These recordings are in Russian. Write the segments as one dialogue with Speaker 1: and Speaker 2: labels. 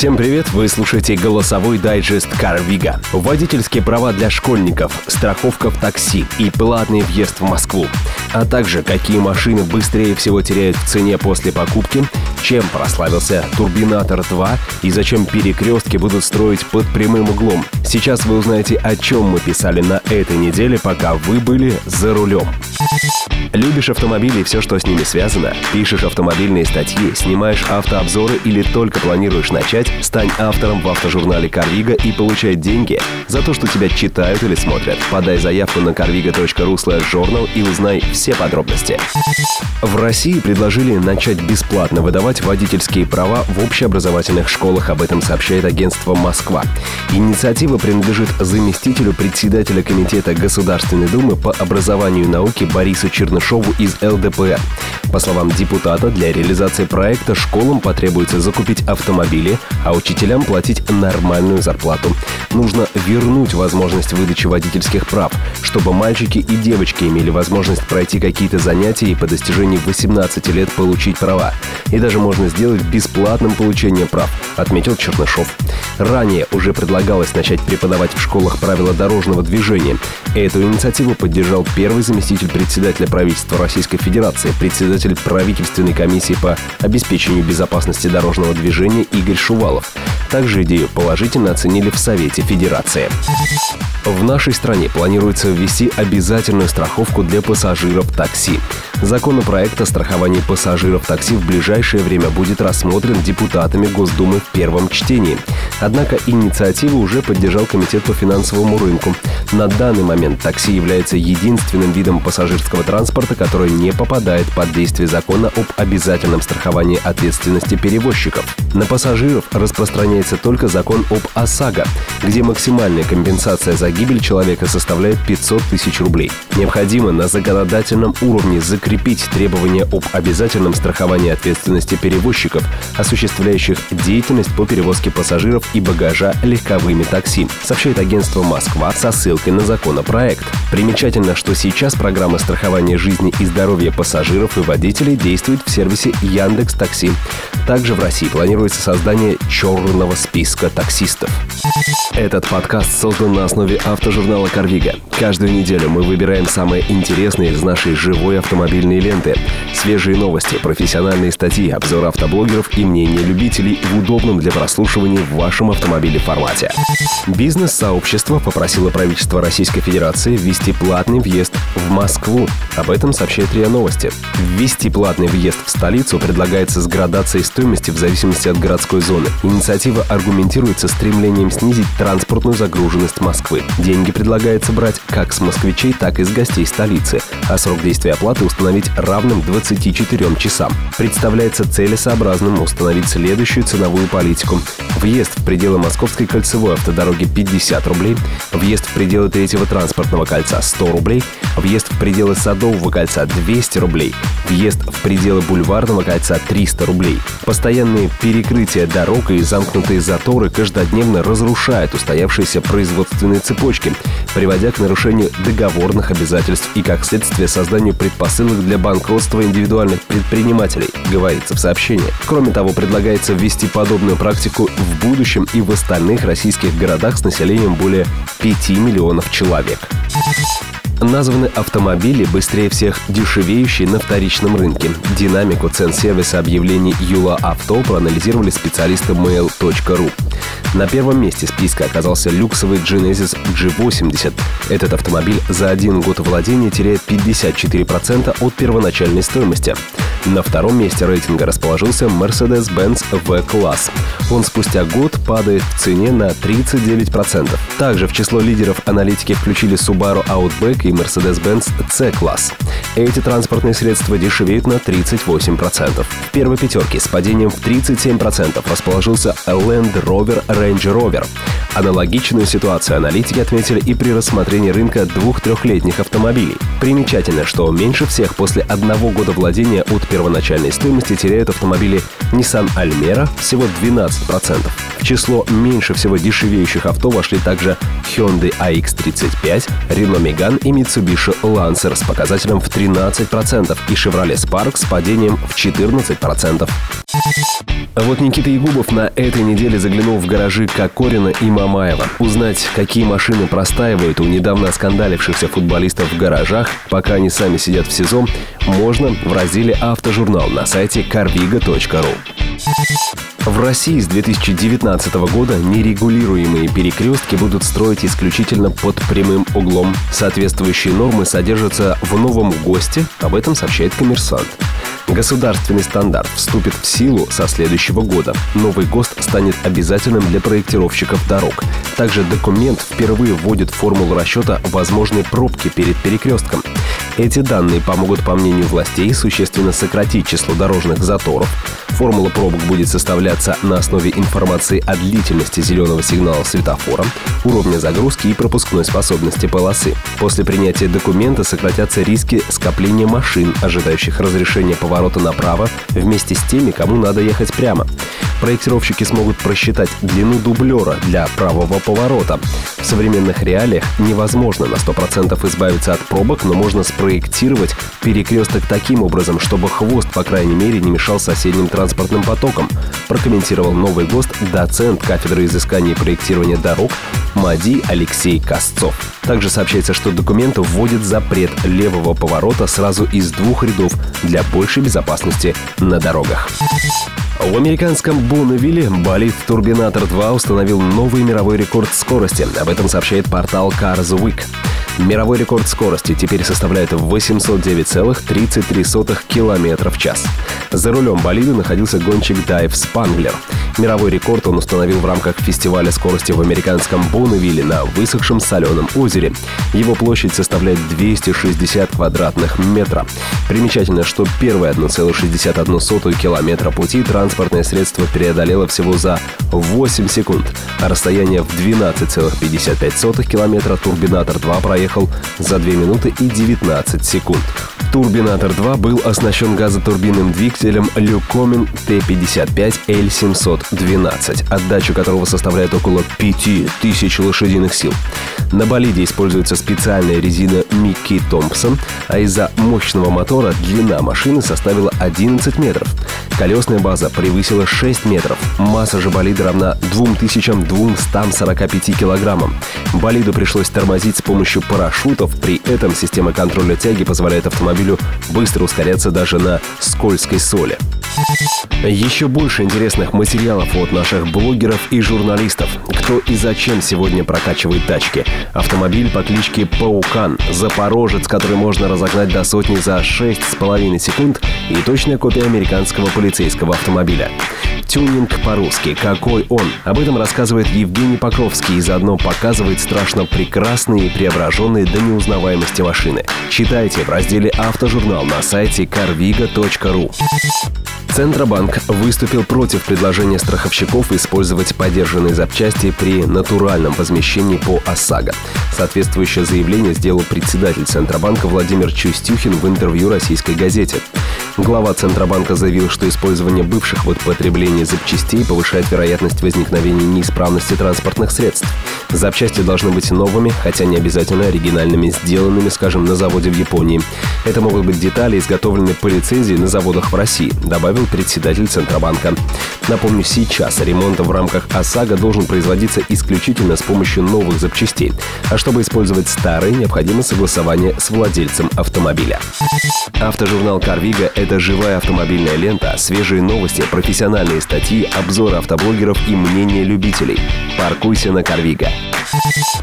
Speaker 1: Всем привет! Вы слушаете голосовой дайджест Карвига. Водительские права для школьников, страховка в такси и платный въезд в Москву. А также, какие машины быстрее всего теряют в цене после покупки, чем прославился Турбинатор 2 и зачем перекрестки будут строить под прямым углом. Сейчас вы узнаете, о чем мы писали на этой неделе, пока вы были за рулем. Любишь автомобили и все, что с ними связано? Пишешь автомобильные статьи, снимаешь автообзоры или только планируешь начать? Стань автором в автожурнале «Карвига» и получай деньги за то, что тебя читают или смотрят. Подай заявку на carviga.ru journal и узнай все подробности. В России предложили начать бесплатно выдавать водительские права в общеобразовательных школах. Об этом сообщает агентство «Москва». Инициатива принадлежит заместителю председателя Комитета Государственной Думы по образованию и науке Борису Чернышову из ЛДПР. По словам депутата, для реализации проекта школам потребуется закупить автомобили, а учителям платить нормальную зарплату. Нужно вернуть возможность выдачи водительских прав, чтобы мальчики и девочки имели возможность пройти какие-то занятия и по достижении 18 лет получить права. И даже можно сделать бесплатным получение прав, отметил Чернышов. Ранее уже предлагалось начать преподавать в школах правила дорожного движения. Эту инициативу поддержал первый заместитель председателя правительства Российской Федерации, председатель правительственной комиссии по обеспечению безопасности дорожного движения Игорь Шувалов. Также идею положительно оценили в Совете Федерации. В нашей стране планируется ввести обязательную страховку для пассажиров такси. Законопроект о страховании пассажиров такси в ближайшее время будет рассмотрен депутатами Госдумы в первом чтении. Однако инициативу уже поддержал Комитет по финансовому рынку. На данный момент такси является единственным видом пассажирского транспорта, который не попадает под действие закона об обязательном страховании ответственности перевозчиков. На пассажиров распространяется только закон об ОСАГО, где максимальная компенсация за гибель человека составляет 500 тысяч рублей. Необходимо на законодательном уровне закрепить требования об обязательном страховании ответственности перевозчиков, осуществляющих деятельность по перевозке пассажиров и багажа легковыми такси, сообщает агентство «Москва» со ссылкой на законопроект. Примечательно, что сейчас программа страхования жизни и здоровья пассажиров и водителей действует в сервисе Яндекс Такси. Также в России планируется создание черного списка таксистов. Этот подкаст создан на основе автожурнала «Карвига». Каждую неделю мы выбираем самые интересные из нашей живой автомобильной ленты. Свежие новости, профессиональные статьи, обзоры автоблогеров и мнения любителей в удобном для прослушивания в вашем автомобиле формате. Бизнес-сообщество попросило правительство Российской Федерации ввести платный въезд в Москву. Об этом сообщает РИА Новости. Ввести платный въезд в столицу предлагается с градацией стоимости в зависимости от городской зоны. Инициатива аргументируется стремлением снизить транспортную загруженность Москвы. Деньги предлагается брать как с москвичей, так и с гостей столицы, а срок действия оплаты установить равным 24 часам. Представляется целесообразным установить следующую ценовую политику. Въезд в пределы Московской кольцевой автодороги 50 рублей, въезд в пределы третьего транспортного кольца 100 рублей, въезд в пределы Садового кольца 200 рублей, въезд в пределы Бульварного кольца 300 рублей. Постоянные перекрытия дорог и замкнутые заторы каждодневно разрушают устоявшиеся производственные цепочки, приводя к нарушению договорных обязательств и, как следствие, созданию предпосылок для банкротства индивидуальных предпринимателей, говорится в сообщении. Кроме того, предлагается ввести подобную практику в будущем и в остальных российских городах с населением более 5 миллионов человек названы автомобили, быстрее всех дешевеющие на вторичном рынке. Динамику цен сервиса объявлений Юла Авто проанализировали специалисты mail.ru. На первом месте списка оказался люксовый Genesis G80. Этот автомобиль за один год владения теряет 54% от первоначальной стоимости. На втором месте рейтинга расположился Mercedes-Benz V-класс. Он спустя год падает в цене на 39%. Также в число лидеров аналитики включили Subaru Outback и Mercedes-Benz C-класс. Эти транспортные средства дешевеют на 38%. В первой пятерке с падением в 37% расположился Land Rover Range Rover. Аналогичную ситуацию аналитики отметили и при рассмотрении рынка двух-трехлетних автомобилей. Примечательно, что меньше всех после одного года владения от первоначальной стоимости теряют автомобили Nissan Almera всего 12%. В число меньше всего дешевеющих авто вошли также Hyundai AX35, Renault Megane и Mitsubishi Lancer с показателем в 13% и Chevrolet Spark с падением в 14%. А вот Никита Егубов на этой неделе заглянул в гаражи Кокорина и Мамаева. Узнать, какие машины простаивают у недавно оскандалившихся футболистов в гаражах, пока они сами сидят в СИЗО, можно в разделе «Автожурнал» на сайте carviga.ru. В России с 2019 года нерегулируемые перекрестки будут строить исключительно под прямым углом. Соответствующие нормы содержатся в новом ГОСТе, об этом сообщает коммерсант. Государственный стандарт вступит в силу со следующего года. Новый ГОСТ станет обязательным для проектировщиков дорог. Также документ впервые вводит формулу расчета возможной пробки перед перекрестком. Эти данные помогут, по мнению властей, существенно сократить число дорожных заторов. Формула пробок будет составляться на основе информации о длительности зеленого сигнала светофора, уровня загрузки и пропускной способности полосы. После принятия документа сократятся риски скопления машин, ожидающих разрешения поворота направо, вместе с теми, кому надо ехать прямо. Проектировщики смогут просчитать длину дублера для правого поворота. В современных реалиях невозможно на 100% избавиться от пробок, но можно спроектировать перекресток таким образом, чтобы хвост, по крайней мере, не мешал соседним транспортным потокам, прокомментировал новый ГОСТ доцент кафедры изыскания и проектирования дорог МАДИ Алексей Косцов. Также сообщается, что документ вводит запрет левого поворота сразу из двух рядов для большей безопасности на дорогах. В американском Бонневилле болид Турбинатор 2 установил новый мировой рекорд скорости. Об этом сообщает портал Cars Week. Мировой рекорд скорости теперь составляет 809,33 км в час. За рулем болида находился гонщик Дайв Спанглер. Мировой рекорд он установил в рамках фестиваля скорости в американском Бонневилле на высохшем соленом озере. Его площадь составляет 260 квадратных метра. Примечательно, что первые 1,61 километра пути транспортное средство преодолело всего за 8 секунд, а расстояние в 12,55 километра Турбинатор 2 проехал за 2 минуты и 19 секунд. Турбинатор 2 был оснащен газотурбинным двигателем Люкомин Т-55L712, отдача которого составляет около 5000 лошадиных сил. На болиде используется специальная резина Микки Томпсон, а из-за мощного мотора длина машины составила 11 метров. Колесная база превысила 6 метров. Масса же болида равна 2245 килограммам. Болиду пришлось тормозить с помощью парашютов, при этом система контроля тяги позволяет автомобилю быстро ускоряться даже на скользкой соли. Еще больше интересных материалов от наших блогеров и журналистов. Кто и зачем сегодня прокачивает тачки. Автомобиль по кличке Паукан, Запорожец, который можно разогнать до сотни за 6,5 секунд и точная копия американского полицейского автомобиля. Тюнинг по-русски. Какой он? Об этом рассказывает Евгений Покровский и заодно показывает страшно прекрасные и преображенные до неузнаваемости машины. Читайте в разделе «Автожурнал» на сайте carviga.ru. Центробанк выступил против предложения страховщиков использовать подержанные запчасти при натуральном возмещении по ОСАГО. Соответствующее заявление сделал председатель Центробанка Владимир Чустюхин в интервью российской газете. Глава Центробанка заявил, что использование бывших в употреблении запчастей повышает вероятность возникновения неисправности транспортных средств. Запчасти должны быть новыми, хотя не обязательно оригинальными, сделанными, скажем, на заводе в Японии. Это могут быть детали, изготовленные по лицензии на заводах в России, добавил председатель Центробанка. Напомню, сейчас ремонт в рамках ОСАГО должен производиться исключительно с помощью новых запчастей. А чтобы использовать старые, необходимо согласование с владельцем автомобиля. Автожурнал «Карвига» — это живая автомобильная лента, свежие новости, профессиональные статьи, обзоры автоблогеров и мнения любителей. Паркуйся на «Карвига».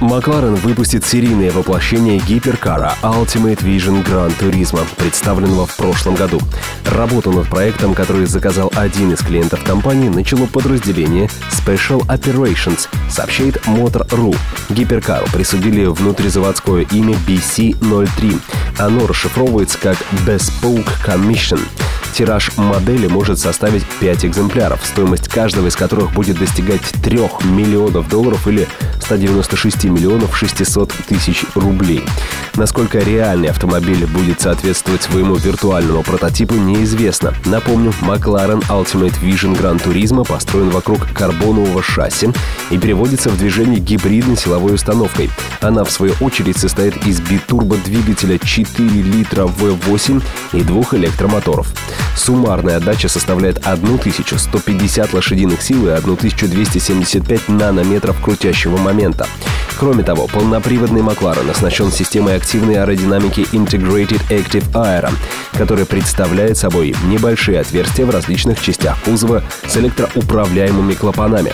Speaker 1: Макларен выпустит серийное воплощение гиперкара Ultimate Vision Gran Turismo, представленного в прошлом году. Работу над проектом, который заказал один из клиентов компании, начало подразделение Special Operations, сообщает Motor.ru. Гиперкару присудили внутризаводское имя BC-03. Оно расшифровывается как Bespoke Commission. Тираж модели может составить 5 экземпляров, стоимость каждого из которых будет достигать 3 миллионов долларов или 196 миллионов 600 тысяч рублей. Насколько реальный автомобиль будет соответствовать своему виртуальному прототипу, неизвестно. Напомню, McLaren Ultimate Vision Gran Turismo построен вокруг карбонового шасси и переводится в движение гибридной силовой установкой. Она, в свою очередь, состоит из битурбо-двигателя 4 литра V8 и двух электромоторов. Суммарная отдача составляет 1150 лошадиных сил и 1275 нанометров крутящего момента. Кроме того, полноприводный Макларен оснащен системой активной аэродинамики Integrated Active Aero, которая представляет собой небольшие отверстия в различных частях кузова с электроуправляемыми клапанами.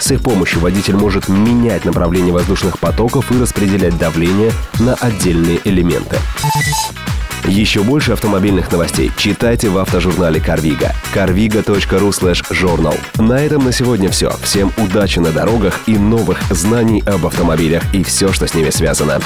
Speaker 1: С их помощью водитель может менять направление воздушных потоков и распределять давление на отдельные элементы. Еще больше автомобильных новостей читайте в автожурнале Карвига. carviga.ru slash journal. На этом на сегодня все. Всем удачи на дорогах и новых знаний об автомобилях и все, что с ними связано.